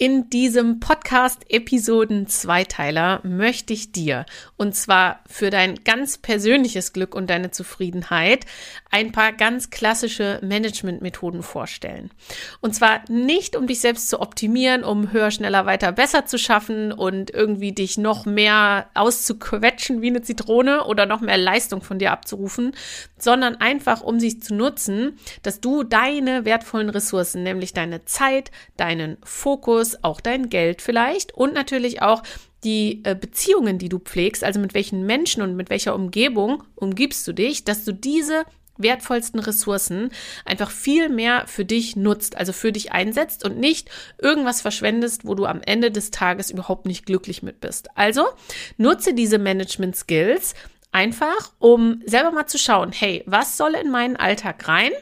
In diesem Podcast-Episoden-Zweiteiler möchte ich dir, und zwar für dein ganz persönliches Glück und deine Zufriedenheit, ein paar ganz klassische Management-Methoden vorstellen. Und zwar nicht, um dich selbst zu optimieren, um höher, schneller, weiter, besser zu schaffen und irgendwie dich noch mehr auszuquetschen wie eine Zitrone oder noch mehr Leistung von dir abzurufen, sondern einfach, um sie zu nutzen, dass du deine wertvollen Ressourcen, nämlich deine Zeit, deinen Fokus, Einfluss, auch dein Geld vielleicht und natürlich auch die äh, Beziehungen, die du pflegst, also mit welchen Menschen und mit welcher Umgebung umgibst du dich, dass du diese wertvollsten Ressourcen einfach viel mehr für dich nutzt, also für dich einsetzt und nicht irgendwas verschwendest, wo du am Ende des Tages überhaupt nicht glücklich mit bist. Also nutze diese Management Skills einfach, um selber mal zu schauen, hey, was soll in meinen Alltag rein?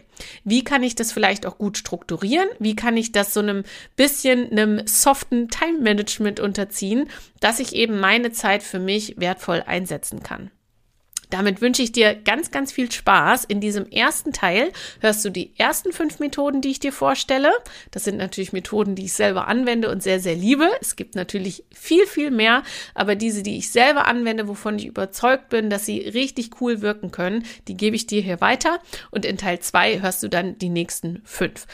Wie kann ich das vielleicht auch gut strukturieren? Wie kann ich das so einem bisschen einem soften Time Management unterziehen, dass ich eben meine Zeit für mich wertvoll einsetzen kann? Damit wünsche ich dir ganz, ganz viel Spaß. In diesem ersten Teil hörst du die ersten fünf Methoden, die ich dir vorstelle. Das sind natürlich Methoden, die ich selber anwende und sehr, sehr liebe. Es gibt natürlich viel, viel mehr, aber diese, die ich selber anwende, wovon ich überzeugt bin, dass sie richtig cool wirken können, die gebe ich dir hier weiter. Und in Teil zwei hörst du dann die nächsten fünf.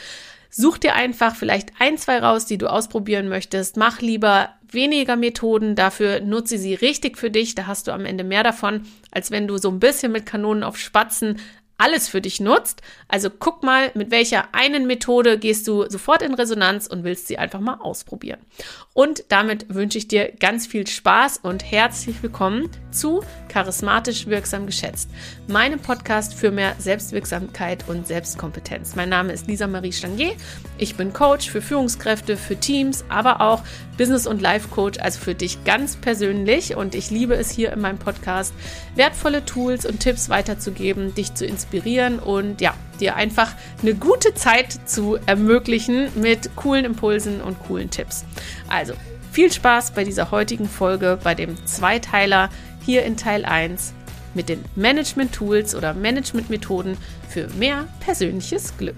Such dir einfach vielleicht ein, zwei raus, die du ausprobieren möchtest. Mach lieber weniger Methoden, dafür nutze sie richtig für dich. Da hast du am Ende mehr davon, als wenn du so ein bisschen mit Kanonen auf Spatzen alles für dich nutzt. Also guck mal, mit welcher einen Methode gehst du sofort in Resonanz und willst sie einfach mal ausprobieren. Und damit wünsche ich dir ganz viel Spaß und herzlich willkommen zu Charismatisch Wirksam Geschätzt, meinem Podcast für mehr Selbstwirksamkeit und Selbstkompetenz. Mein Name ist Lisa Marie Stangier. Ich bin Coach für Führungskräfte, für Teams, aber auch Business- und Life-Coach, also für dich ganz persönlich. Und ich liebe es hier in meinem Podcast, wertvolle Tools und Tipps weiterzugeben, dich zu inspirieren und ja, dir einfach eine gute Zeit zu ermöglichen mit coolen Impulsen und coolen Tipps. Also viel Spaß bei dieser heutigen Folge, bei dem Zweiteiler hier in Teil 1 mit den Management-Tools oder Management-Methoden für mehr persönliches Glück.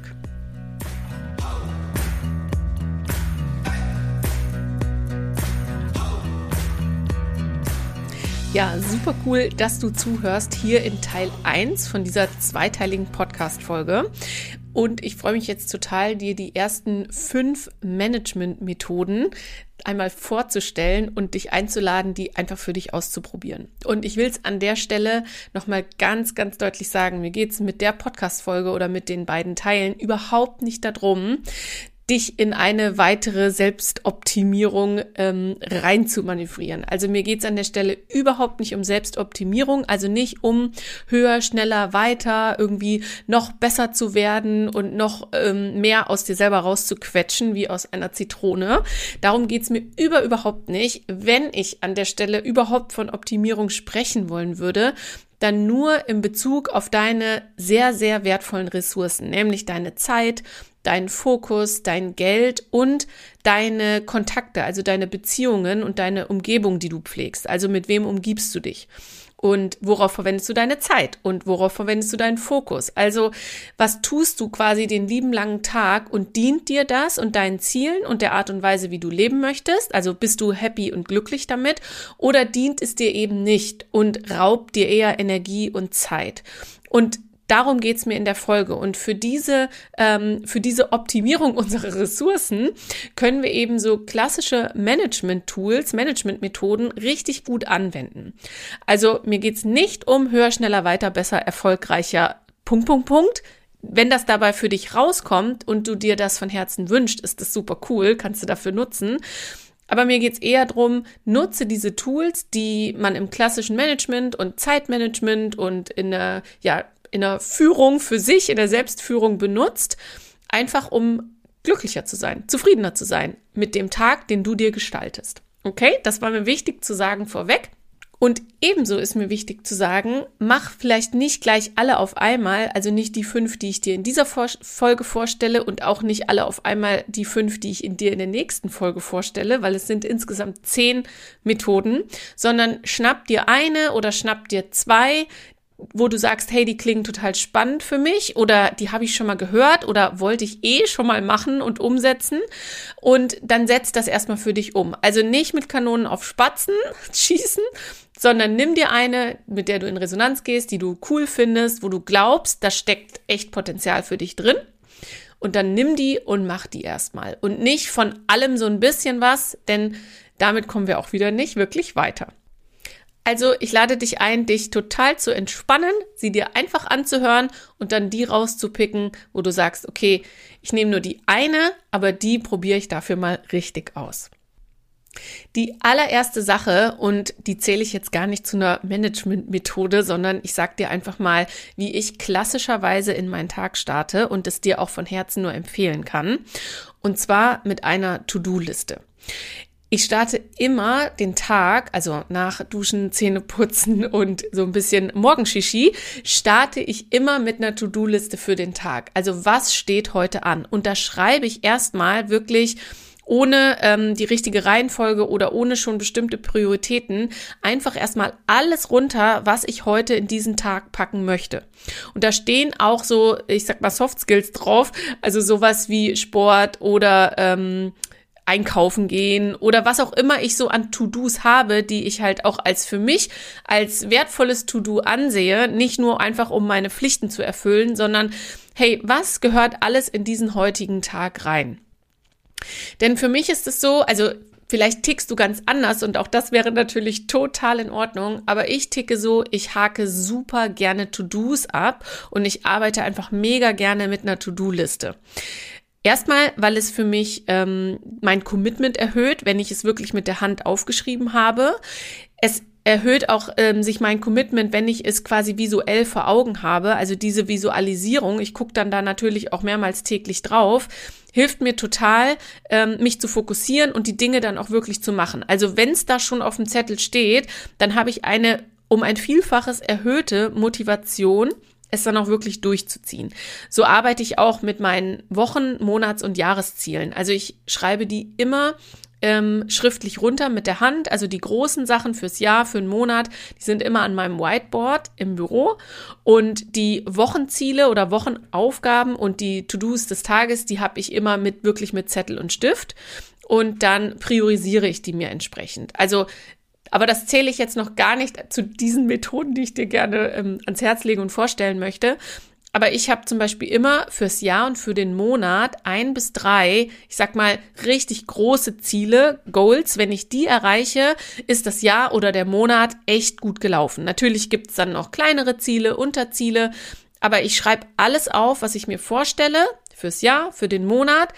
Ja, super cool, dass du zuhörst hier in Teil 1 von dieser zweiteiligen Podcast-Folge. Und ich freue mich jetzt total, dir die ersten fünf Management-Methoden einmal vorzustellen und dich einzuladen, die einfach für dich auszuprobieren. Und ich will es an der Stelle nochmal ganz, ganz deutlich sagen, mir geht es mit der Podcast-Folge oder mit den beiden Teilen überhaupt nicht darum, dich in eine weitere Selbstoptimierung ähm, rein zu manövrieren. Also mir geht's an der Stelle überhaupt nicht um Selbstoptimierung, also nicht um höher, schneller, weiter, irgendwie noch besser zu werden und noch ähm, mehr aus dir selber rauszuquetschen, wie aus einer Zitrone. Darum geht's mir über überhaupt nicht. Wenn ich an der Stelle überhaupt von Optimierung sprechen wollen würde, dann nur in Bezug auf deine sehr, sehr wertvollen Ressourcen, nämlich deine Zeit, deinen Fokus, dein Geld und deine Kontakte, also deine Beziehungen und deine Umgebung, die du pflegst. Also mit wem umgibst du dich? Und worauf verwendest du deine Zeit? Und worauf verwendest du deinen Fokus? Also, was tust du quasi den lieben langen Tag und dient dir das und deinen Zielen und der Art und Weise, wie du leben möchtest? Also, bist du happy und glücklich damit? Oder dient es dir eben nicht und raubt dir eher Energie und Zeit? Und darum geht's mir in der Folge. Und für diese, ähm, für diese Optimierung unserer Ressourcen können wir eben so klassische Management-Tools, Management-Methoden richtig gut anwenden. Also mir geht's nicht um höher, schneller, weiter, besser, erfolgreicher, Punkt, Punkt, Punkt. Wenn das dabei für dich rauskommt und du dir das von Herzen wünscht, ist das super cool, kannst du dafür nutzen. Aber mir geht's eher drum, nutze diese Tools, die man im klassischen Management und Zeitmanagement und in der, ja, in der Führung für sich, in der Selbstführung benutzt, einfach um glücklicher zu sein, zufriedener zu sein mit dem Tag, den du dir gestaltest. Okay, das war mir wichtig zu sagen vorweg. Und ebenso ist mir wichtig zu sagen, mach vielleicht nicht gleich alle auf einmal, also nicht die fünf, die ich dir in dieser Folge vorstelle und auch nicht alle auf einmal die fünf, die ich in dir in der nächsten Folge vorstelle, weil es sind insgesamt zehn Methoden, sondern schnapp dir eine oder schnapp dir zwei, wo du sagst, hey, die klingen total spannend für mich oder die habe ich schon mal gehört oder wollte ich eh schon mal machen und umsetzen. Und dann setz das erstmal für dich um. Also nicht mit Kanonen auf Spatzen schießen, sondern nimm dir eine, mit der du in Resonanz gehst, die du cool findest, wo du glaubst, da steckt echt Potenzial für dich drin. Und dann nimm die und mach die erstmal. Und nicht von allem so ein bisschen was, denn damit kommen wir auch wieder nicht wirklich weiter. Also ich lade dich ein, dich total zu entspannen, sie dir einfach anzuhören und dann die rauszupicken, wo du sagst, okay, ich nehme nur die eine, aber die probiere ich dafür mal richtig aus. Die allererste Sache, und die zähle ich jetzt gar nicht zu einer Management-Methode, sondern ich sage dir einfach mal, wie ich klassischerweise in meinen Tag starte und es dir auch von Herzen nur empfehlen kann. Und zwar mit einer To-Do-Liste. Ich starte immer den Tag, also nach Duschen, Zähne putzen und so ein bisschen Morgenshishi, starte ich immer mit einer To-Do-Liste für den Tag. Also was steht heute an? Und da schreibe ich erstmal wirklich ohne ähm, die richtige Reihenfolge oder ohne schon bestimmte Prioritäten einfach erstmal alles runter, was ich heute in diesen Tag packen möchte. Und da stehen auch so, ich sag mal, Soft Skills drauf, also sowas wie Sport oder ähm, einkaufen gehen oder was auch immer ich so an To-Dos habe, die ich halt auch als für mich als wertvolles To-Do ansehe, nicht nur einfach um meine Pflichten zu erfüllen, sondern hey, was gehört alles in diesen heutigen Tag rein? Denn für mich ist es so, also Vielleicht tickst du ganz anders und auch das wäre natürlich total in Ordnung. Aber ich ticke so, ich hake super gerne To-Dos ab und ich arbeite einfach mega gerne mit einer To-Do-Liste. Erstmal, weil es für mich ähm, mein Commitment erhöht, wenn ich es wirklich mit der Hand aufgeschrieben habe. Es erhöht auch ähm, sich mein Commitment, wenn ich es quasi visuell vor Augen habe. Also diese Visualisierung, ich gucke dann da natürlich auch mehrmals täglich drauf, hilft mir total, ähm, mich zu fokussieren und die Dinge dann auch wirklich zu machen. Also wenn es da schon auf dem Zettel steht, dann habe ich eine um ein Vielfaches erhöhte Motivation, es dann auch wirklich durchzuziehen. So arbeite ich auch mit meinen Wochen-, Monats- und Jahreszielen. Also ich schreibe die immer ähm, schriftlich runter mit der Hand. Also die großen Sachen fürs Jahr, für einen Monat, die sind immer an meinem Whiteboard im Büro. Und die Wochenziele oder Wochenaufgaben und die To-Dos des Tages, die habe ich immer mit wirklich mit Zettel und Stift. Und dann priorisiere ich die mir entsprechend. Also aber das zähle ich jetzt noch gar nicht zu diesen Methoden, die ich dir gerne ähm, ans Herz legen und vorstellen möchte. Aber ich habe zum Beispiel immer fürs Jahr und für den Monat ein bis drei, ich sag mal, richtig große Ziele, Goals. Wenn ich die erreiche, ist das Jahr oder der Monat echt gut gelaufen. Natürlich gibt's dann noch kleinere Ziele, Unterziele, aber ich schreibe alles auf, was ich mir vorstelle fürs Jahr, für den Monat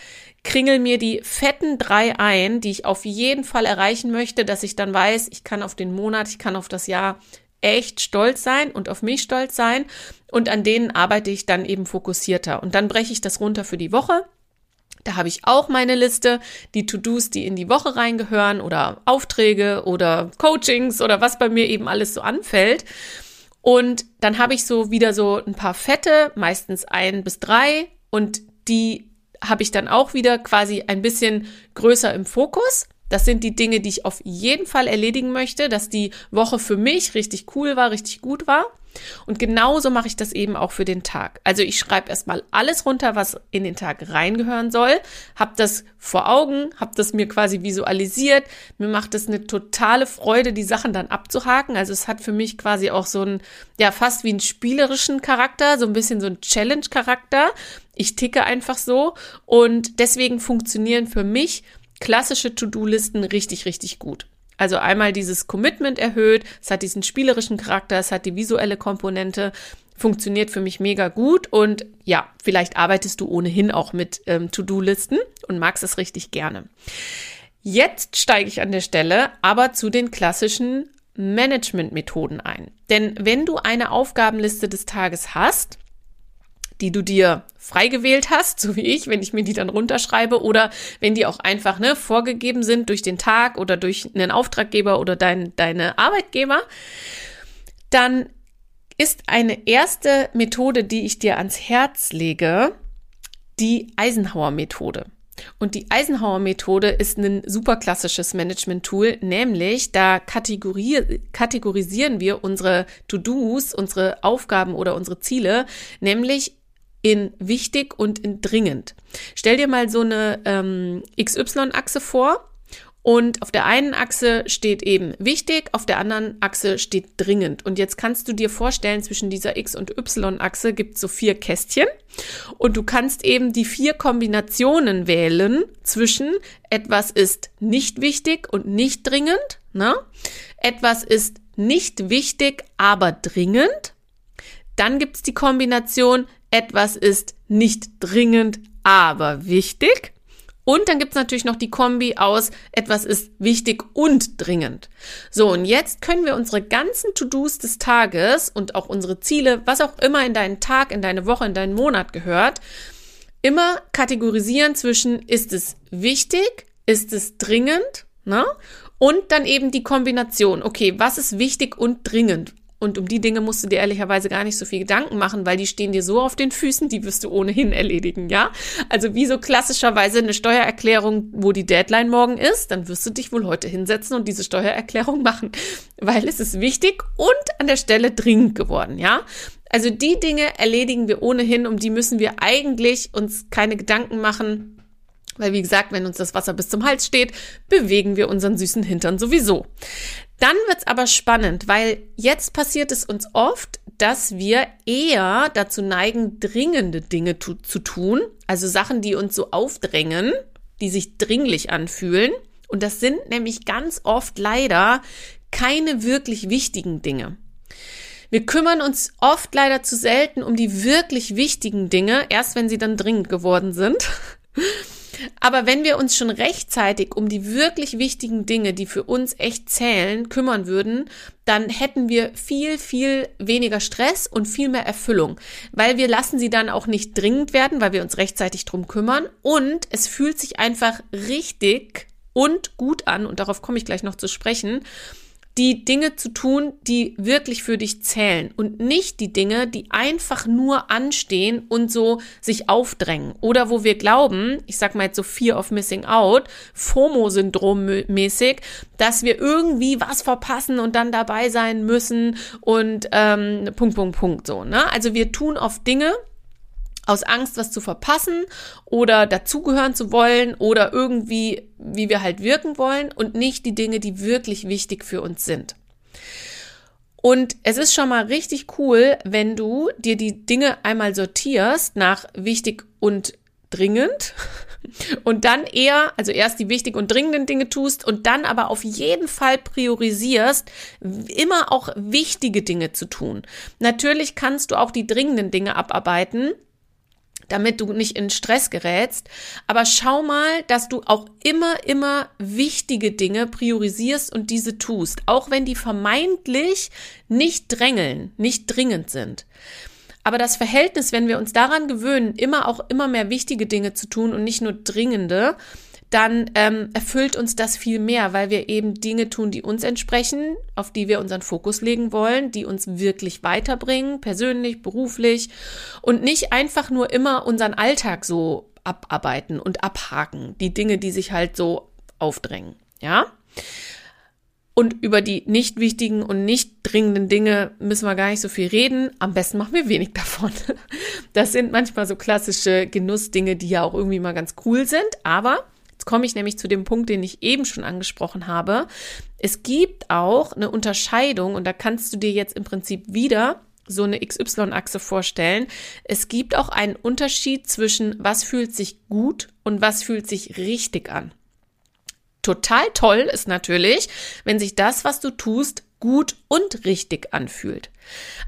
kringel mir die fetten drei ein, die ich auf jeden Fall erreichen möchte, dass ich dann weiß, ich kann auf den Monat, ich kann auf das Jahr echt stolz sein und auf mich stolz sein. Und an denen arbeite ich dann eben fokussierter. Und dann breche ich das runter für die Woche. Da habe ich auch meine Liste, die To-Dos, die in die Woche reingehören oder Aufträge oder Coachings oder was bei mir eben alles so anfällt. Und dann habe ich so wieder so ein paar Fette, meistens ein bis drei und die habe ich dann auch wieder quasi ein bisschen größer im Fokus. Das sind die Dinge, die ich auf jeden Fall erledigen möchte, dass die Woche für mich richtig cool war, richtig gut war. Und genauso mache ich das eben auch für den Tag. Also ich schreibe erstmal alles runter, was in den Tag reingehören soll, habe das vor Augen, habe das mir quasi visualisiert. Mir macht es eine totale Freude, die Sachen dann abzuhaken. Also es hat für mich quasi auch so einen, ja, fast wie einen spielerischen Charakter, so ein bisschen so einen Challenge-Charakter. Ich ticke einfach so und deswegen funktionieren für mich klassische To-Do-Listen richtig, richtig gut. Also einmal dieses Commitment erhöht, es hat diesen spielerischen Charakter, es hat die visuelle Komponente, funktioniert für mich mega gut und ja, vielleicht arbeitest du ohnehin auch mit ähm, To-Do-Listen und magst es richtig gerne. Jetzt steige ich an der Stelle aber zu den klassischen Management-Methoden ein. Denn wenn du eine Aufgabenliste des Tages hast, die du dir frei gewählt hast, so wie ich, wenn ich mir die dann runterschreibe oder wenn die auch einfach ne, vorgegeben sind durch den Tag oder durch einen Auftraggeber oder dein, deine Arbeitgeber, dann ist eine erste Methode, die ich dir ans Herz lege, die Eisenhower-Methode. Und die Eisenhower-Methode ist ein super klassisches Management-Tool, nämlich da kategorisieren wir unsere To-Dos, unsere Aufgaben oder unsere Ziele, nämlich in wichtig und in dringend. Stell dir mal so eine ähm, XY-Achse vor und auf der einen Achse steht eben wichtig, auf der anderen Achse steht dringend. Und jetzt kannst du dir vorstellen, zwischen dieser X- und Y-Achse gibt es so vier Kästchen. Und du kannst eben die vier Kombinationen wählen zwischen etwas ist nicht wichtig und nicht dringend. Ne? Etwas ist nicht wichtig, aber dringend. Dann gibt es die Kombination etwas ist nicht dringend, aber wichtig. Und dann gibt's natürlich noch die Kombi aus, etwas ist wichtig und dringend. So, und jetzt können wir unsere ganzen To-Dos des Tages und auch unsere Ziele, was auch immer in deinen Tag, in deine Woche, in deinen Monat gehört, immer kategorisieren zwischen, ist es wichtig, ist es dringend, ne? Und dann eben die Kombination, okay, was ist wichtig und dringend? Und um die Dinge musst du dir ehrlicherweise gar nicht so viel Gedanken machen, weil die stehen dir so auf den Füßen, die wirst du ohnehin erledigen, ja? Also wie so klassischerweise eine Steuererklärung, wo die Deadline morgen ist, dann wirst du dich wohl heute hinsetzen und diese Steuererklärung machen, weil es ist wichtig und an der Stelle dringend geworden, ja? Also die Dinge erledigen wir ohnehin, um die müssen wir eigentlich uns keine Gedanken machen, weil wie gesagt, wenn uns das Wasser bis zum Hals steht, bewegen wir unseren süßen Hintern sowieso. Dann wird's aber spannend, weil jetzt passiert es uns oft, dass wir eher dazu neigen, dringende Dinge tu zu tun, also Sachen, die uns so aufdrängen, die sich dringlich anfühlen. Und das sind nämlich ganz oft leider keine wirklich wichtigen Dinge. Wir kümmern uns oft leider zu selten um die wirklich wichtigen Dinge, erst wenn sie dann dringend geworden sind. Aber wenn wir uns schon rechtzeitig um die wirklich wichtigen Dinge, die für uns echt zählen, kümmern würden, dann hätten wir viel, viel weniger Stress und viel mehr Erfüllung, weil wir lassen sie dann auch nicht dringend werden, weil wir uns rechtzeitig drum kümmern. Und es fühlt sich einfach richtig und gut an und darauf komme ich gleich noch zu sprechen die Dinge zu tun, die wirklich für dich zählen und nicht die Dinge, die einfach nur anstehen und so sich aufdrängen oder wo wir glauben, ich sag mal jetzt so Fear of Missing Out, FOMO-Syndrom mäßig, dass wir irgendwie was verpassen und dann dabei sein müssen und ähm, Punkt, Punkt, Punkt so. Ne? Also wir tun oft Dinge, aus Angst, was zu verpassen oder dazugehören zu wollen oder irgendwie, wie wir halt wirken wollen und nicht die Dinge, die wirklich wichtig für uns sind. Und es ist schon mal richtig cool, wenn du dir die Dinge einmal sortierst nach wichtig und dringend und dann eher, also erst die wichtig und dringenden Dinge tust und dann aber auf jeden Fall priorisierst, immer auch wichtige Dinge zu tun. Natürlich kannst du auch die dringenden Dinge abarbeiten, damit du nicht in Stress gerätst. Aber schau mal, dass du auch immer, immer wichtige Dinge priorisierst und diese tust, auch wenn die vermeintlich nicht drängeln, nicht dringend sind. Aber das Verhältnis, wenn wir uns daran gewöhnen, immer auch immer mehr wichtige Dinge zu tun und nicht nur dringende, dann ähm, erfüllt uns das viel mehr, weil wir eben Dinge tun, die uns entsprechen, auf die wir unseren Fokus legen wollen, die uns wirklich weiterbringen, persönlich, beruflich und nicht einfach nur immer unseren Alltag so abarbeiten und abhaken, die Dinge, die sich halt so aufdrängen, ja? Und über die nicht wichtigen und nicht dringenden Dinge müssen wir gar nicht so viel reden. Am besten machen wir wenig davon. Das sind manchmal so klassische Genussdinge, die ja auch irgendwie mal ganz cool sind, aber komme ich nämlich zu dem Punkt, den ich eben schon angesprochen habe. Es gibt auch eine Unterscheidung und da kannst du dir jetzt im Prinzip wieder so eine XY-Achse vorstellen. Es gibt auch einen Unterschied zwischen was fühlt sich gut und was fühlt sich richtig an. Total toll ist natürlich, wenn sich das, was du tust, gut und richtig anfühlt.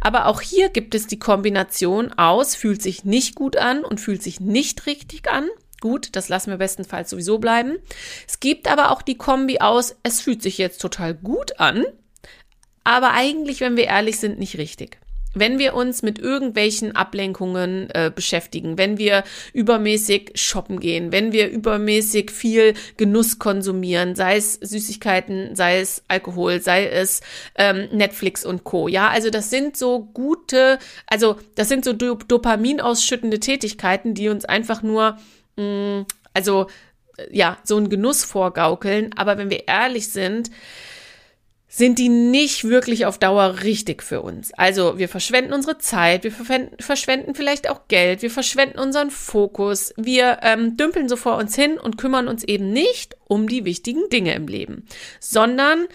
Aber auch hier gibt es die Kombination aus fühlt sich nicht gut an und fühlt sich nicht richtig an Gut, das lassen wir bestenfalls sowieso bleiben. Es gibt aber auch die Kombi aus, es fühlt sich jetzt total gut an, aber eigentlich, wenn wir ehrlich sind, nicht richtig. Wenn wir uns mit irgendwelchen Ablenkungen äh, beschäftigen, wenn wir übermäßig shoppen gehen, wenn wir übermäßig viel Genuss konsumieren, sei es Süßigkeiten, sei es Alkohol, sei es ähm, Netflix und Co. Ja, also das sind so gute, also das sind so Dopamin ausschüttende Tätigkeiten, die uns einfach nur Also ja, so ein Genuss vorgaukeln. Aber wenn wir ehrlich sind, sind die nicht wirklich auf Dauer richtig für uns. Also wir verschwenden unsere Zeit, wir verschwenden vielleicht auch Geld, wir verschwenden unseren Fokus, wir ähm, dümpeln so vor uns hin und kümmern uns eben nicht um die wichtigen Dinge im Leben, sondern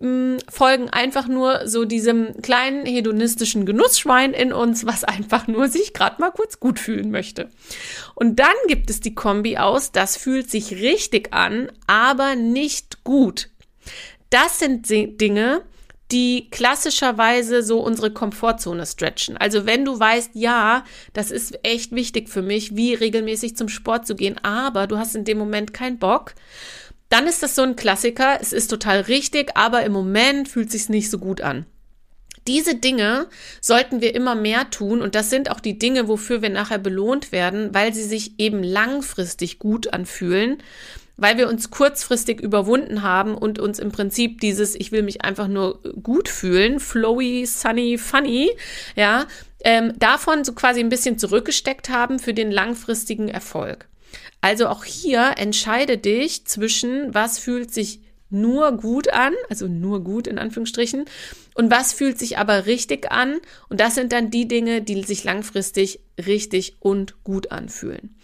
mh, folgen einfach nur so diesem kleinen hedonistischen Genussschwein in uns, was einfach nur sich gerade mal kurz gut fühlen möchte. Und dann gibt es die Kombi aus, das fühlt sich richtig an, aber nicht gut. Das sind Dinge, die klassischerweise so unsere Komfortzone stretchen. Also wenn du weißt, ja, das ist echt wichtig für mich, wie regelmäßig zum Sport zu gehen, aber du hast in dem Moment keinen Bock, dann ist das so ein Klassiker. Es ist total richtig, aber im Moment fühlt sich nicht so gut an. Diese Dinge sollten wir immer mehr tun und das sind auch die Dinge, wofür wir nachher belohnt werden, weil sie sich eben langfristig gut anfühlen weil wir uns kurzfristig überwunden haben und uns im Prinzip dieses, ich will mich einfach nur gut fühlen, flowy, sunny, funny, ja, ähm, davon so quasi ein bisschen zurückgesteckt haben für den langfristigen Erfolg. Also auch hier entscheide dich zwischen, was fühlt sich nur gut an, also nur gut in Anführungsstrichen, und was fühlt sich aber richtig an. Und das sind dann die Dinge, die sich langfristig richtig und gut anfühlen.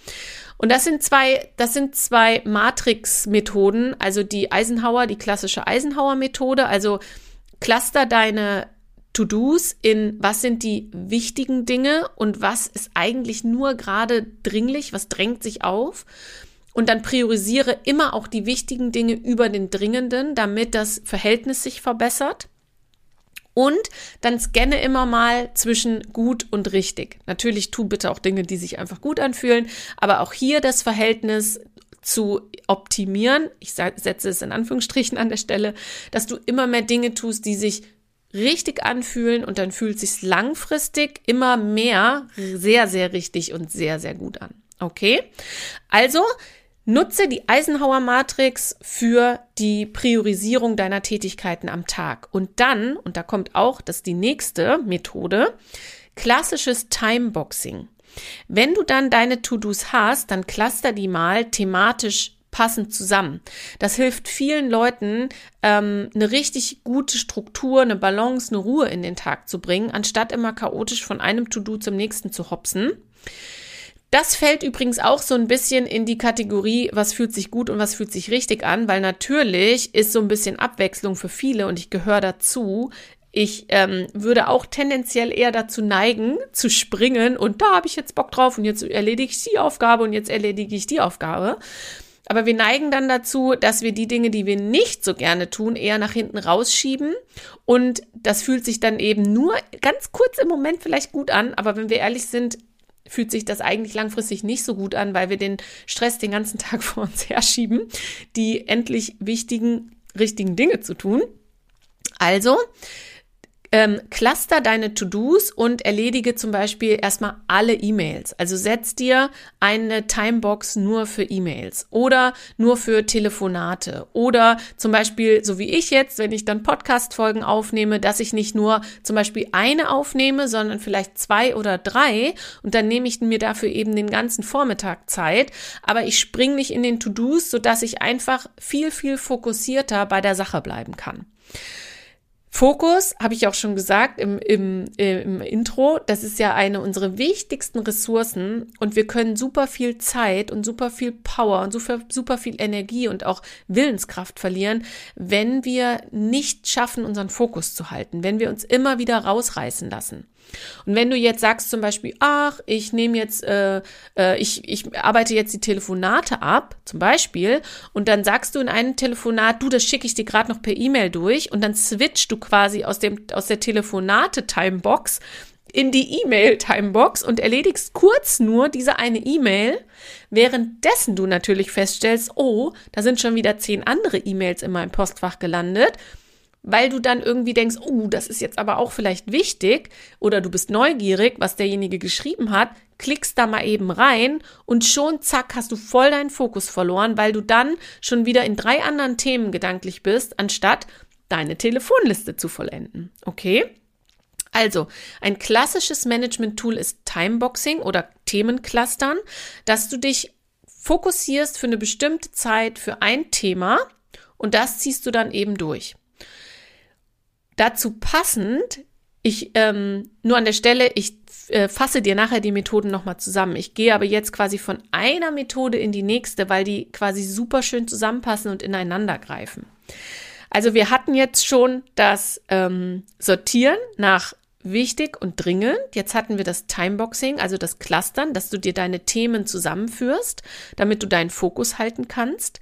Und das sind zwei, das sind zwei Matrix-Methoden, also die Eisenhower, die klassische Eisenhower-Methode, also cluster deine To-Dos in was sind die wichtigen Dinge und was ist eigentlich nur gerade dringlich, was drängt sich auf. Und dann priorisiere immer auch die wichtigen Dinge über den dringenden, damit das Verhältnis sich verbessert. Und dann scanne immer mal zwischen gut und richtig. Natürlich tu bitte auch Dinge, die sich einfach gut anfühlen, aber auch hier das Verhältnis zu optimieren. Ich setze es in Anführungsstrichen an der Stelle, dass du immer mehr Dinge tust, die sich richtig anfühlen und dann fühlt sich langfristig immer mehr sehr, sehr richtig und sehr, sehr gut an. Okay? Also, Nutze die Eisenhower Matrix für die Priorisierung deiner Tätigkeiten am Tag. Und dann, und da kommt auch das die nächste Methode, klassisches Timeboxing. Wenn du dann deine To-Dos hast, dann cluster die mal thematisch passend zusammen. Das hilft vielen Leuten, ähm, eine richtig gute Struktur, eine Balance, eine Ruhe in den Tag zu bringen, anstatt immer chaotisch von einem To-Do zum nächsten zu hopsen. Das fällt übrigens auch so ein bisschen in die Kategorie, was fühlt sich gut und was fühlt sich richtig an, weil natürlich ist so ein bisschen Abwechslung für viele und ich gehöre dazu. Ich ähm, würde auch tendenziell eher dazu neigen, zu springen und da habe ich jetzt Bock drauf und jetzt erledige ich die Aufgabe und jetzt erledige ich die Aufgabe. Aber wir neigen dann dazu, dass wir die Dinge, die wir nicht so gerne tun, eher nach hinten rausschieben. Und das fühlt sich dann eben nur ganz kurz im Moment vielleicht gut an. Aber wenn wir ehrlich sind, fühlt sich das eigentlich langfristig nicht so gut an, weil wir den Stress den ganzen Tag vor uns herschieben, die endlich wichtigen, richtigen Dinge zu tun. Also, ähm, cluster deine To-Dos und erledige zum Beispiel erstmal alle E-Mails. Also setz dir eine Timebox nur für E-Mails oder nur für Telefonate oder zum Beispiel, so wie ich jetzt, wenn ich dann Podcast-Folgen aufnehme, dass ich nicht nur zum Beispiel eine aufnehme, sondern vielleicht zwei oder drei und dann nehme ich mir dafür eben den ganzen Vormittag Zeit. Aber ich springe nicht in den To-Dos, sodass ich einfach viel, viel fokussierter bei der Sache bleiben kann. Fokus, habe ich auch schon gesagt im, im, im Intro, das ist ja eine unserer wichtigsten Ressourcen und wir können super viel Zeit und super viel Power und super, super viel Energie und auch Willenskraft verlieren, wenn wir nicht schaffen, unseren Fokus zu halten, wenn wir uns immer wieder rausreißen lassen. Und wenn du jetzt sagst zum Beispiel, ach, ich nehme jetzt, äh, äh, ich, ich arbeite jetzt die Telefonate ab, zum Beispiel, und dann sagst du in einem Telefonat, du, das schicke ich dir gerade noch per E-Mail durch, und dann switchst du quasi aus dem aus der Telefonate-Timebox in die E-Mail-Timebox und erledigst kurz nur diese eine E-Mail, währenddessen du natürlich feststellst, oh, da sind schon wieder zehn andere E-Mails in meinem Postfach gelandet weil du dann irgendwie denkst, oh, das ist jetzt aber auch vielleicht wichtig oder du bist neugierig, was derjenige geschrieben hat, klickst da mal eben rein und schon zack hast du voll deinen Fokus verloren, weil du dann schon wieder in drei anderen Themen gedanklich bist, anstatt deine Telefonliste zu vollenden. Okay? Also, ein klassisches Management-Tool ist Timeboxing oder Themenclustern, dass du dich fokussierst für eine bestimmte Zeit für ein Thema und das ziehst du dann eben durch. Dazu passend, ich ähm, nur an der Stelle, ich äh, fasse dir nachher die Methoden nochmal zusammen. Ich gehe aber jetzt quasi von einer Methode in die nächste, weil die quasi super schön zusammenpassen und ineinander greifen. Also wir hatten jetzt schon das ähm, Sortieren nach wichtig und dringend. Jetzt hatten wir das Timeboxing, also das Clustern, dass du dir deine Themen zusammenführst, damit du deinen Fokus halten kannst.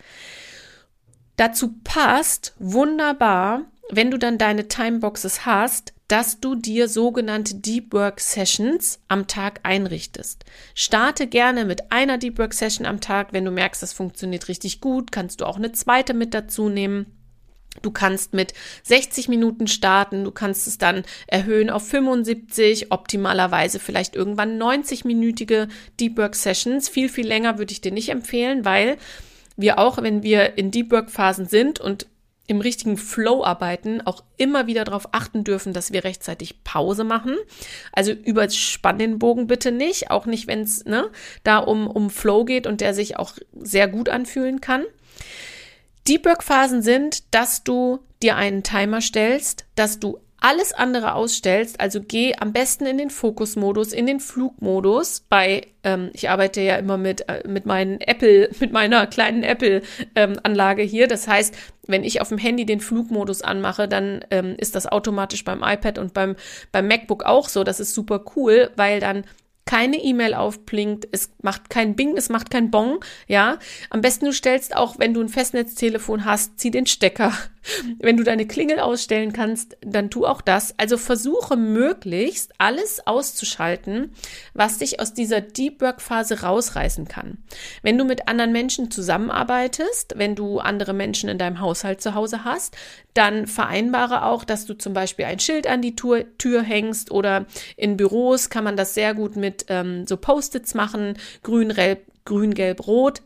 Dazu passt wunderbar, wenn du dann deine Timeboxes hast, dass du dir sogenannte Deep Work Sessions am Tag einrichtest. Starte gerne mit einer Deep Work Session am Tag. Wenn du merkst, das funktioniert richtig gut, kannst du auch eine zweite mit dazu nehmen. Du kannst mit 60 Minuten starten, du kannst es dann erhöhen auf 75, optimalerweise vielleicht irgendwann 90-minütige Deep Work Sessions. Viel, viel länger würde ich dir nicht empfehlen, weil wir auch, wenn wir in Deep Work Phasen sind und im richtigen Flow arbeiten, auch immer wieder darauf achten dürfen, dass wir rechtzeitig Pause machen. Also überspann den Bogen bitte nicht, auch nicht, wenn es ne, da um, um Flow geht und der sich auch sehr gut anfühlen kann. Deep Work Phasen sind, dass du dir einen Timer stellst, dass du alles andere ausstellst, also geh am besten in den Fokusmodus, in den Flugmodus. Bei, ähm, ich arbeite ja immer mit äh, mit meinen Apple, mit meiner kleinen Apple-Anlage ähm, hier. Das heißt, wenn ich auf dem Handy den Flugmodus anmache, dann ähm, ist das automatisch beim iPad und beim beim MacBook auch so. Das ist super cool, weil dann keine E-Mail aufblinkt, es macht kein Bing, es macht kein Bong, ja. Am besten du stellst auch, wenn du ein Festnetztelefon hast, zieh den Stecker. Wenn du deine Klingel ausstellen kannst, dann tu auch das. Also versuche möglichst alles auszuschalten, was dich aus dieser Deep Work Phase rausreißen kann. Wenn du mit anderen Menschen zusammenarbeitest, wenn du andere Menschen in deinem Haushalt zu Hause hast, dann vereinbare auch, dass du zum Beispiel ein Schild an die Tür, Tür hängst oder in Büros kann man das sehr gut mit ähm, so Post-its machen, grün, gelb, grün, gelb, rot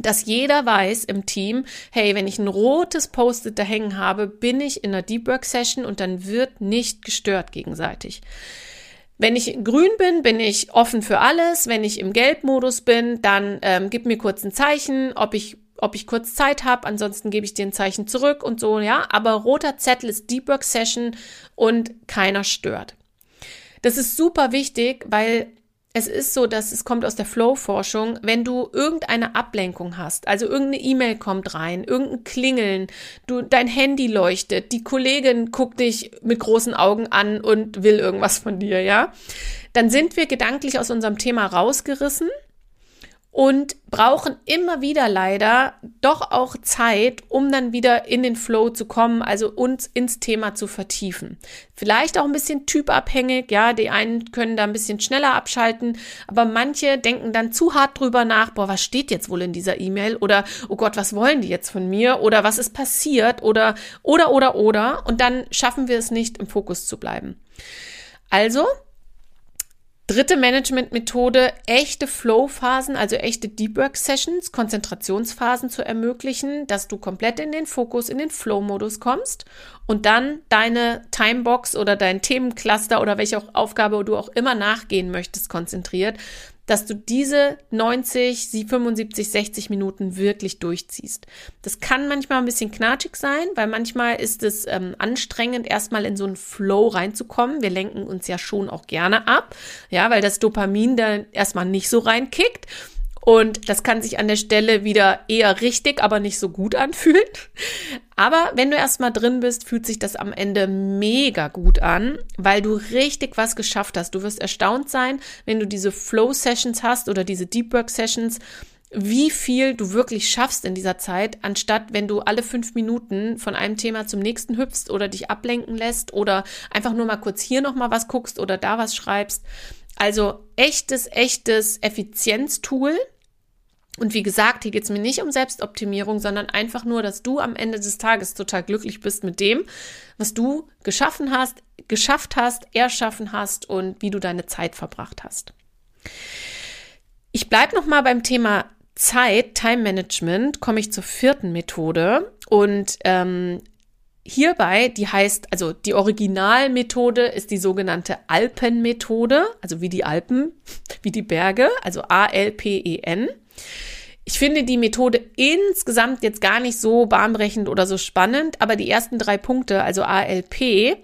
dass jeder weiß im Team, hey, wenn ich ein rotes Post-it da hängen habe, bin ich in einer Deep Work Session und dann wird nicht gestört gegenseitig. Wenn ich grün bin, bin ich offen für alles. Wenn ich im Gelb-Modus bin, dann ähm, gib mir kurz ein Zeichen, ob ich ob ich kurz Zeit habe, ansonsten gebe ich dir ein Zeichen zurück und so, ja. Aber roter Zettel ist Deep Work Session und keiner stört. Das ist super wichtig, weil es ist so, dass es kommt aus der Flow-Forschung, wenn du irgendeine Ablenkung hast, also irgendeine E-Mail kommt rein, irgendein Klingeln, du, dein Handy leuchtet, die Kollegin guckt dich mit großen Augen an und will irgendwas von dir, ja, dann sind wir gedanklich aus unserem Thema rausgerissen und brauchen immer wieder leider doch auch Zeit, um dann wieder in den Flow zu kommen, also uns ins Thema zu vertiefen. Vielleicht auch ein bisschen typabhängig, ja, die einen können da ein bisschen schneller abschalten, aber manche denken dann zu hart drüber nach, boah, was steht jetzt wohl in dieser E-Mail oder oh Gott, was wollen die jetzt von mir oder was ist passiert oder oder oder oder und dann schaffen wir es nicht im Fokus zu bleiben. Also, Dritte Management-Methode, echte Flow-Phasen, also echte Deep Work-Sessions, Konzentrationsphasen zu ermöglichen, dass du komplett in den Fokus, in den Flow-Modus kommst und dann deine Timebox oder dein Themencluster oder welche Aufgabe du auch immer nachgehen möchtest, konzentriert, dass du diese 90, 75, 60 Minuten wirklich durchziehst. Das kann manchmal ein bisschen knatschig sein, weil manchmal ist es ähm, anstrengend, erstmal in so einen Flow reinzukommen. Wir lenken uns ja schon auch gerne ab, ja, weil das Dopamin da erstmal nicht so reinkickt. Und das kann sich an der Stelle wieder eher richtig, aber nicht so gut anfühlen. Aber wenn du erstmal drin bist, fühlt sich das am Ende mega gut an, weil du richtig was geschafft hast. Du wirst erstaunt sein, wenn du diese Flow Sessions hast oder diese Deep Work Sessions, wie viel du wirklich schaffst in dieser Zeit, anstatt wenn du alle fünf Minuten von einem Thema zum nächsten hüpfst oder dich ablenken lässt oder einfach nur mal kurz hier nochmal was guckst oder da was schreibst. Also echtes, echtes Effizienztool, und wie gesagt, hier geht es mir nicht um Selbstoptimierung, sondern einfach nur, dass du am Ende des Tages total glücklich bist mit dem, was du geschaffen hast, geschafft hast, erschaffen hast und wie du deine Zeit verbracht hast. Ich bleibe nochmal beim Thema Zeit, Time Management, komme ich zur vierten Methode. Und ähm, hierbei, die heißt, also die Originalmethode ist die sogenannte Alpenmethode, also wie die Alpen, wie die Berge, also A-L-P-E-N. Ich finde die Methode insgesamt jetzt gar nicht so bahnbrechend oder so spannend, aber die ersten drei Punkte, also ALP,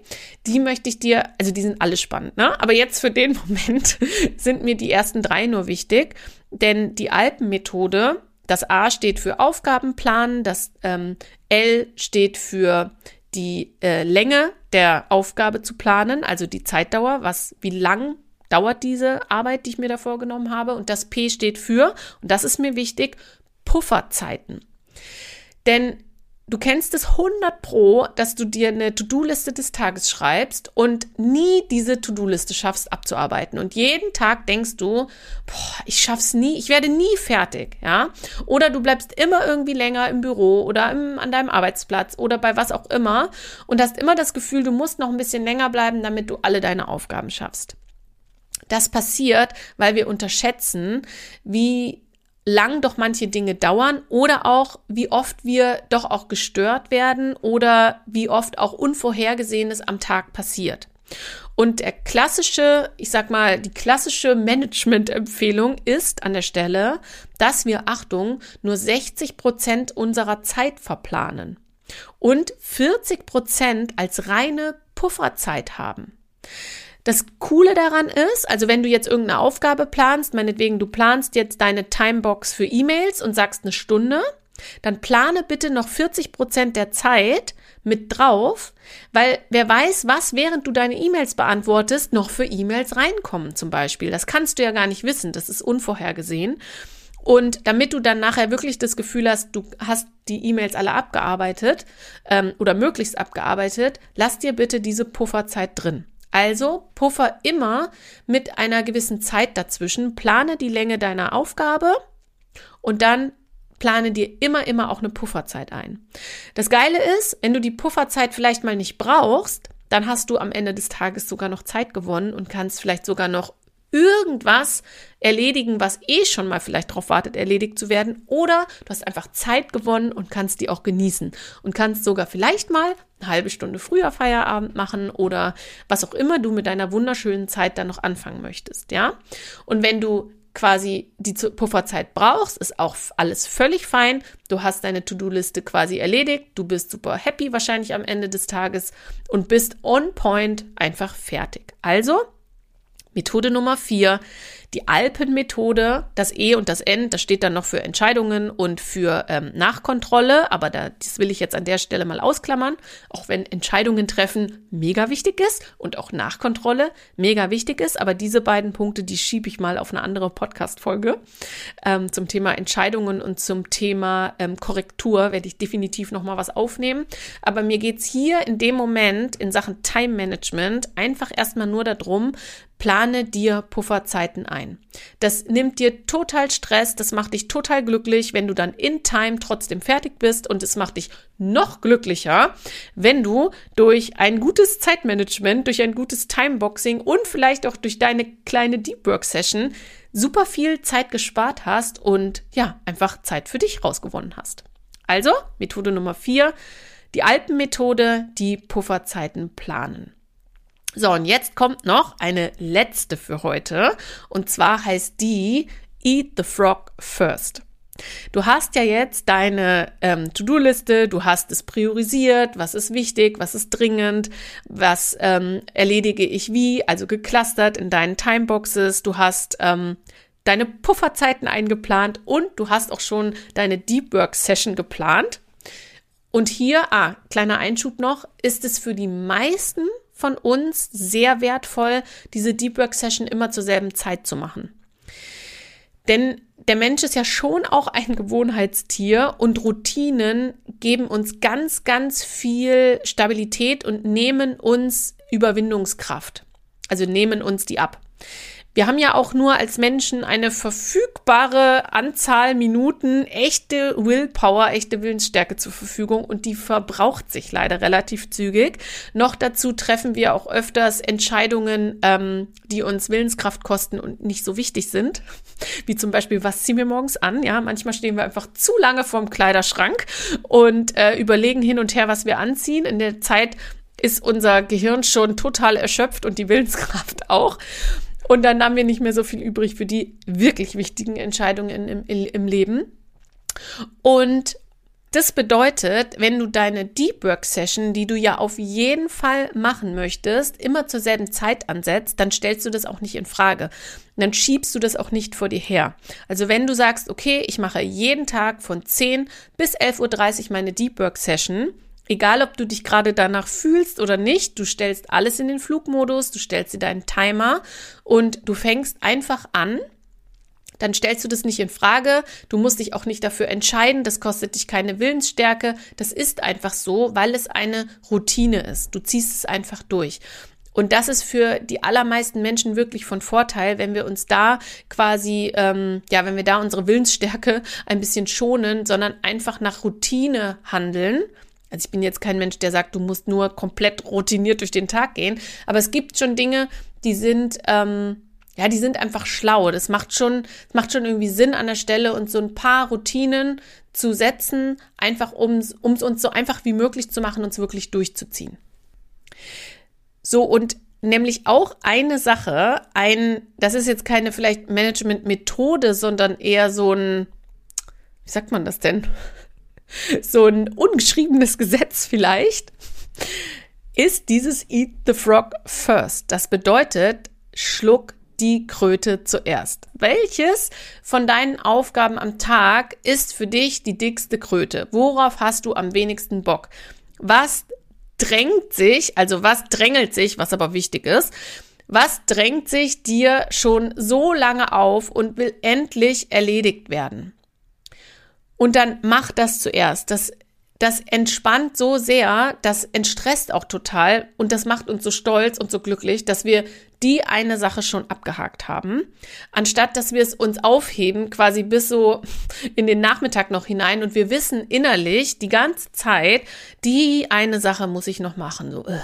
die möchte ich dir, also die sind alle spannend, ne? Aber jetzt für den Moment sind mir die ersten drei nur wichtig, denn die Alpenmethode, das A steht für Aufgabenplan, das ähm, L steht für die äh, Länge der Aufgabe zu planen, also die Zeitdauer, was, wie lang dauert diese Arbeit, die ich mir da vorgenommen habe. Und das P steht für, und das ist mir wichtig, Pufferzeiten. Denn du kennst es 100 pro, dass du dir eine To-Do-Liste des Tages schreibst und nie diese To-Do-Liste schaffst abzuarbeiten. Und jeden Tag denkst du, boah, ich schaff's nie, ich werde nie fertig, ja? Oder du bleibst immer irgendwie länger im Büro oder im, an deinem Arbeitsplatz oder bei was auch immer und hast immer das Gefühl, du musst noch ein bisschen länger bleiben, damit du alle deine Aufgaben schaffst. Das passiert, weil wir unterschätzen, wie lang doch manche Dinge dauern oder auch wie oft wir doch auch gestört werden oder wie oft auch Unvorhergesehenes am Tag passiert. Und der klassische, ich sag mal, die klassische Management-Empfehlung ist an der Stelle, dass wir, Achtung, nur 60 Prozent unserer Zeit verplanen und 40 Prozent als reine Pufferzeit haben. Das Coole daran ist, also wenn du jetzt irgendeine Aufgabe planst, meinetwegen du planst jetzt deine Timebox für E-Mails und sagst eine Stunde, dann plane bitte noch 40 Prozent der Zeit mit drauf, weil wer weiß, was während du deine E-Mails beantwortest, noch für E-Mails reinkommen zum Beispiel. Das kannst du ja gar nicht wissen, das ist unvorhergesehen. Und damit du dann nachher wirklich das Gefühl hast, du hast die E-Mails alle abgearbeitet ähm, oder möglichst abgearbeitet, lass dir bitte diese Pufferzeit drin. Also puffer immer mit einer gewissen Zeit dazwischen, plane die Länge deiner Aufgabe und dann plane dir immer, immer auch eine Pufferzeit ein. Das Geile ist, wenn du die Pufferzeit vielleicht mal nicht brauchst, dann hast du am Ende des Tages sogar noch Zeit gewonnen und kannst vielleicht sogar noch irgendwas erledigen, was eh schon mal vielleicht darauf wartet, erledigt zu werden. Oder du hast einfach Zeit gewonnen und kannst die auch genießen und kannst sogar vielleicht mal eine halbe Stunde früher Feierabend machen oder was auch immer du mit deiner wunderschönen Zeit dann noch anfangen möchtest, ja? Und wenn du quasi die Pufferzeit brauchst, ist auch alles völlig fein. Du hast deine To-Do-Liste quasi erledigt, du bist super happy wahrscheinlich am Ende des Tages und bist on point einfach fertig. Also Methode Nummer vier, die Alpenmethode, das E und das N, das steht dann noch für Entscheidungen und für ähm, Nachkontrolle, aber da, das will ich jetzt an der Stelle mal ausklammern, auch wenn Entscheidungen treffen mega wichtig ist und auch Nachkontrolle mega wichtig ist, aber diese beiden Punkte, die schiebe ich mal auf eine andere Podcast-Folge ähm, zum Thema Entscheidungen und zum Thema ähm, Korrektur werde ich definitiv nochmal was aufnehmen, aber mir geht's hier in dem Moment in Sachen Time Management einfach erstmal nur darum, plane dir Pufferzeiten ein. Das nimmt dir total Stress, das macht dich total glücklich, wenn du dann in Time trotzdem fertig bist und es macht dich noch glücklicher, wenn du durch ein gutes Zeitmanagement, durch ein gutes Timeboxing und vielleicht auch durch deine kleine Deep Work Session super viel Zeit gespart hast und ja, einfach Zeit für dich rausgewonnen hast. Also, Methode Nummer vier, die Alpenmethode, die Pufferzeiten planen. So, und jetzt kommt noch eine letzte für heute. Und zwar heißt die Eat the Frog First. Du hast ja jetzt deine ähm, To-Do-Liste, du hast es priorisiert, was ist wichtig, was ist dringend, was ähm, erledige ich wie, also geclustert in deinen Timeboxes, du hast ähm, deine Pufferzeiten eingeplant und du hast auch schon deine Deep Work Session geplant. Und hier, ah, kleiner Einschub noch, ist es für die meisten von uns sehr wertvoll, diese Deep Work Session immer zur selben Zeit zu machen. Denn der Mensch ist ja schon auch ein Gewohnheitstier und Routinen geben uns ganz, ganz viel Stabilität und nehmen uns Überwindungskraft. Also nehmen uns die ab. Wir haben ja auch nur als Menschen eine verfügbare Anzahl Minuten echte Willpower, echte Willensstärke zur Verfügung und die verbraucht sich leider relativ zügig. Noch dazu treffen wir auch öfters Entscheidungen, ähm, die uns Willenskraft kosten und nicht so wichtig sind. Wie zum Beispiel, was ziehen wir morgens an? Ja, manchmal stehen wir einfach zu lange vorm Kleiderschrank und äh, überlegen hin und her, was wir anziehen. In der Zeit ist unser Gehirn schon total erschöpft und die Willenskraft auch. Und dann haben wir nicht mehr so viel übrig für die wirklich wichtigen Entscheidungen im, im Leben. Und das bedeutet, wenn du deine Deep Work Session, die du ja auf jeden Fall machen möchtest, immer zur selben Zeit ansetzt, dann stellst du das auch nicht in Frage. dann schiebst du das auch nicht vor dir her. Also wenn du sagst, okay, ich mache jeden Tag von 10 bis 11.30 Uhr meine Deep Work Session, Egal, ob du dich gerade danach fühlst oder nicht, du stellst alles in den Flugmodus, du stellst dir deinen Timer und du fängst einfach an dann stellst du das nicht in Frage. Du musst dich auch nicht dafür entscheiden. Das kostet dich keine Willensstärke. Das ist einfach so, weil es eine Routine ist. Du ziehst es einfach durch. Und das ist für die allermeisten Menschen wirklich von Vorteil, wenn wir uns da quasi, ähm, ja, wenn wir da unsere Willensstärke ein bisschen schonen, sondern einfach nach Routine handeln. Also ich bin jetzt kein Mensch, der sagt, du musst nur komplett routiniert durch den Tag gehen. Aber es gibt schon Dinge, die sind, ähm, ja, die sind einfach schlau. Das macht schon, das macht schon irgendwie Sinn an der Stelle und so ein paar Routinen zu setzen, einfach um es uns so einfach wie möglich zu machen, uns wirklich durchzuziehen. So, und nämlich auch eine Sache, ein, das ist jetzt keine vielleicht Management-Methode, sondern eher so ein, wie sagt man das denn? So ein ungeschriebenes Gesetz vielleicht, ist dieses Eat the Frog First. Das bedeutet, schluck die Kröte zuerst. Welches von deinen Aufgaben am Tag ist für dich die dickste Kröte? Worauf hast du am wenigsten Bock? Was drängt sich, also was drängelt sich, was aber wichtig ist, was drängt sich dir schon so lange auf und will endlich erledigt werden? Und dann mach das zuerst. Das das entspannt so sehr, das entstresst auch total und das macht uns so stolz und so glücklich, dass wir die eine Sache schon abgehakt haben, anstatt dass wir es uns aufheben, quasi bis so in den Nachmittag noch hinein und wir wissen innerlich die ganze Zeit, die eine Sache muss ich noch machen, so. Äh.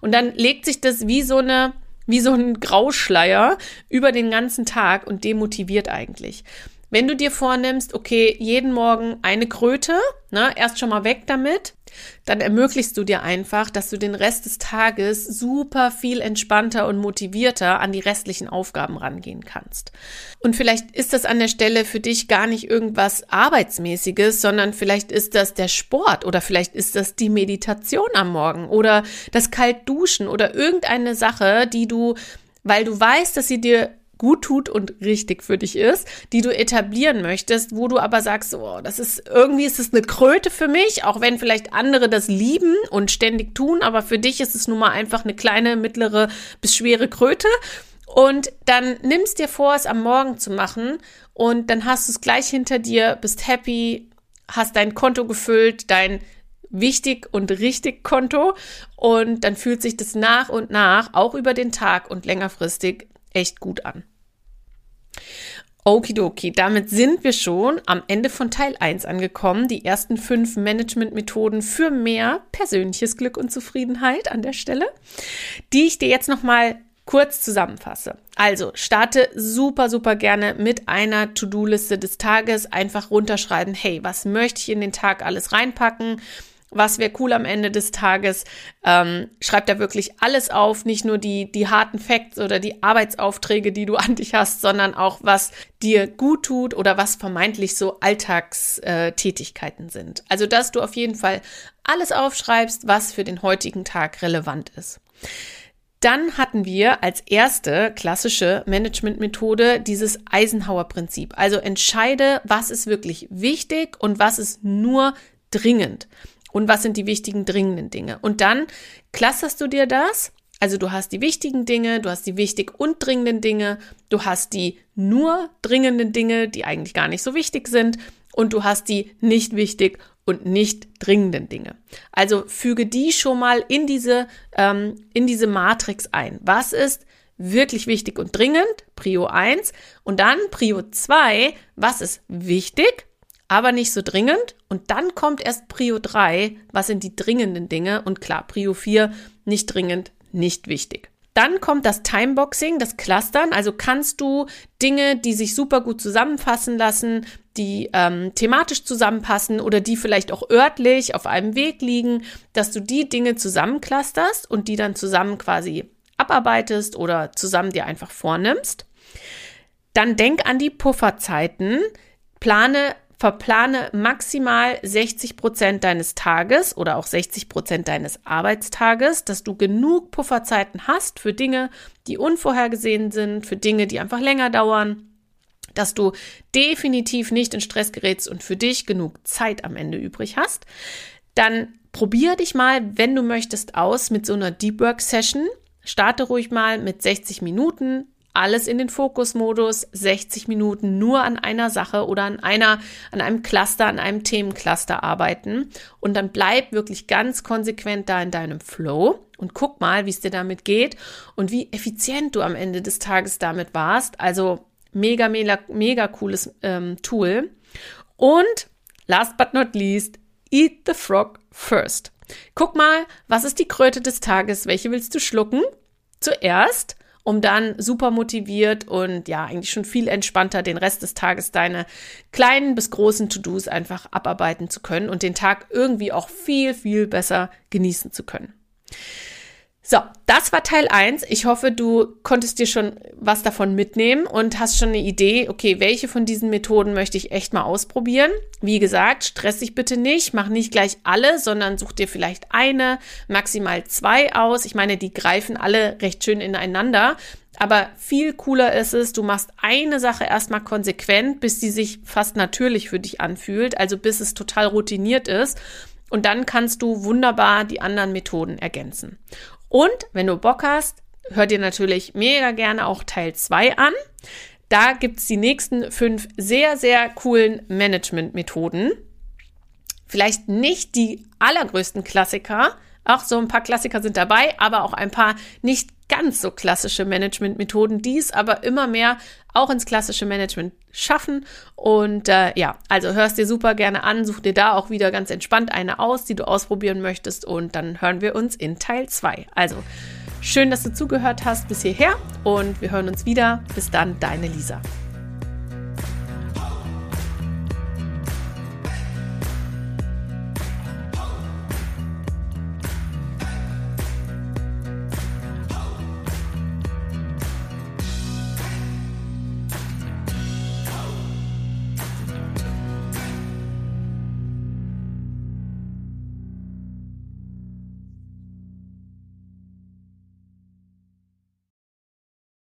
Und dann legt sich das wie so eine wie so ein Grauschleier über den ganzen Tag und demotiviert eigentlich. Wenn du dir vornimmst, okay, jeden Morgen eine Kröte, ne, erst schon mal weg damit, dann ermöglichst du dir einfach, dass du den Rest des Tages super viel entspannter und motivierter an die restlichen Aufgaben rangehen kannst. Und vielleicht ist das an der Stelle für dich gar nicht irgendwas Arbeitsmäßiges, sondern vielleicht ist das der Sport oder vielleicht ist das die Meditation am Morgen oder das Kaltduschen oder irgendeine Sache, die du, weil du weißt, dass sie dir gut tut und richtig für dich ist, die du etablieren möchtest, wo du aber sagst, oh, das ist irgendwie ist es eine Kröte für mich, auch wenn vielleicht andere das lieben und ständig tun, aber für dich ist es nun mal einfach eine kleine, mittlere bis schwere Kröte. Und dann nimmst dir vor, es am Morgen zu machen und dann hast du es gleich hinter dir, bist happy, hast dein Konto gefüllt, dein wichtig und richtig Konto und dann fühlt sich das nach und nach auch über den Tag und längerfristig echt gut an. Okidoki, damit sind wir schon am Ende von Teil 1 angekommen. Die ersten fünf Management-Methoden für mehr persönliches Glück und Zufriedenheit an der Stelle, die ich dir jetzt nochmal kurz zusammenfasse. Also starte super, super gerne mit einer To-Do-Liste des Tages. Einfach runterschreiben, hey, was möchte ich in den Tag alles reinpacken? Was wäre cool am Ende des Tages. Ähm, schreib da wirklich alles auf, nicht nur die, die harten Facts oder die Arbeitsaufträge, die du an dich hast, sondern auch, was dir gut tut oder was vermeintlich so Alltagstätigkeiten sind. Also, dass du auf jeden Fall alles aufschreibst, was für den heutigen Tag relevant ist. Dann hatten wir als erste klassische Managementmethode dieses Eisenhower-Prinzip. Also entscheide, was ist wirklich wichtig und was ist nur dringend und was sind die wichtigen dringenden Dinge. Und dann clusterst du dir das. Also du hast die wichtigen Dinge, du hast die wichtig und dringenden Dinge, du hast die nur dringenden Dinge, die eigentlich gar nicht so wichtig sind und du hast die nicht wichtig und nicht dringenden Dinge. Also füge die schon mal in diese, ähm, in diese Matrix ein. Was ist wirklich wichtig und dringend? Prio 1. Und dann Prio 2. Was ist wichtig? Aber nicht so dringend. Und dann kommt erst Prio 3, was sind die dringenden Dinge. Und klar, Prio 4, nicht dringend, nicht wichtig. Dann kommt das Timeboxing, das Clustern. Also kannst du Dinge, die sich super gut zusammenfassen lassen, die ähm, thematisch zusammenpassen oder die vielleicht auch örtlich auf einem Weg liegen, dass du die Dinge zusammenclusterst und die dann zusammen quasi abarbeitest oder zusammen dir einfach vornimmst. Dann denk an die Pufferzeiten. Plane verplane maximal 60 Prozent deines Tages oder auch 60 Prozent deines Arbeitstages, dass du genug Pufferzeiten hast für Dinge, die unvorhergesehen sind, für Dinge, die einfach länger dauern, dass du definitiv nicht in Stress gerätst und für dich genug Zeit am Ende übrig hast. Dann probier dich mal, wenn du möchtest, aus mit so einer Deep Work Session. Starte ruhig mal mit 60 Minuten, alles in den Fokusmodus, 60 Minuten nur an einer Sache oder an einer, an einem Cluster, an einem Themencluster arbeiten. Und dann bleib wirklich ganz konsequent da in deinem Flow und guck mal, wie es dir damit geht und wie effizient du am Ende des Tages damit warst. Also mega, mega, mega cooles ähm, Tool. Und last but not least, eat the frog first. Guck mal, was ist die Kröte des Tages? Welche willst du schlucken? Zuerst um dann super motiviert und ja, eigentlich schon viel entspannter den Rest des Tages deine kleinen bis großen To-Dos einfach abarbeiten zu können und den Tag irgendwie auch viel, viel besser genießen zu können. So, das war Teil 1. Ich hoffe, du konntest dir schon was davon mitnehmen und hast schon eine Idee, okay, welche von diesen Methoden möchte ich echt mal ausprobieren. Wie gesagt, stress dich bitte nicht, mach nicht gleich alle, sondern such dir vielleicht eine, maximal zwei aus. Ich meine, die greifen alle recht schön ineinander. Aber viel cooler ist es, du machst eine Sache erstmal konsequent, bis sie sich fast natürlich für dich anfühlt, also bis es total routiniert ist. Und dann kannst du wunderbar die anderen Methoden ergänzen. Und wenn du Bock hast, hör dir natürlich mega gerne auch Teil 2 an. Da gibt es die nächsten fünf sehr, sehr coolen Management-Methoden. Vielleicht nicht die allergrößten Klassiker, auch so ein paar Klassiker sind dabei, aber auch ein paar nicht ganz so klassische Management-Methoden, die es aber immer mehr auch ins klassische Management schaffen. Und äh, ja, also hörst dir super gerne an, such dir da auch wieder ganz entspannt eine aus, die du ausprobieren möchtest und dann hören wir uns in Teil 2. Also schön, dass du zugehört hast bis hierher und wir hören uns wieder. Bis dann, deine Lisa.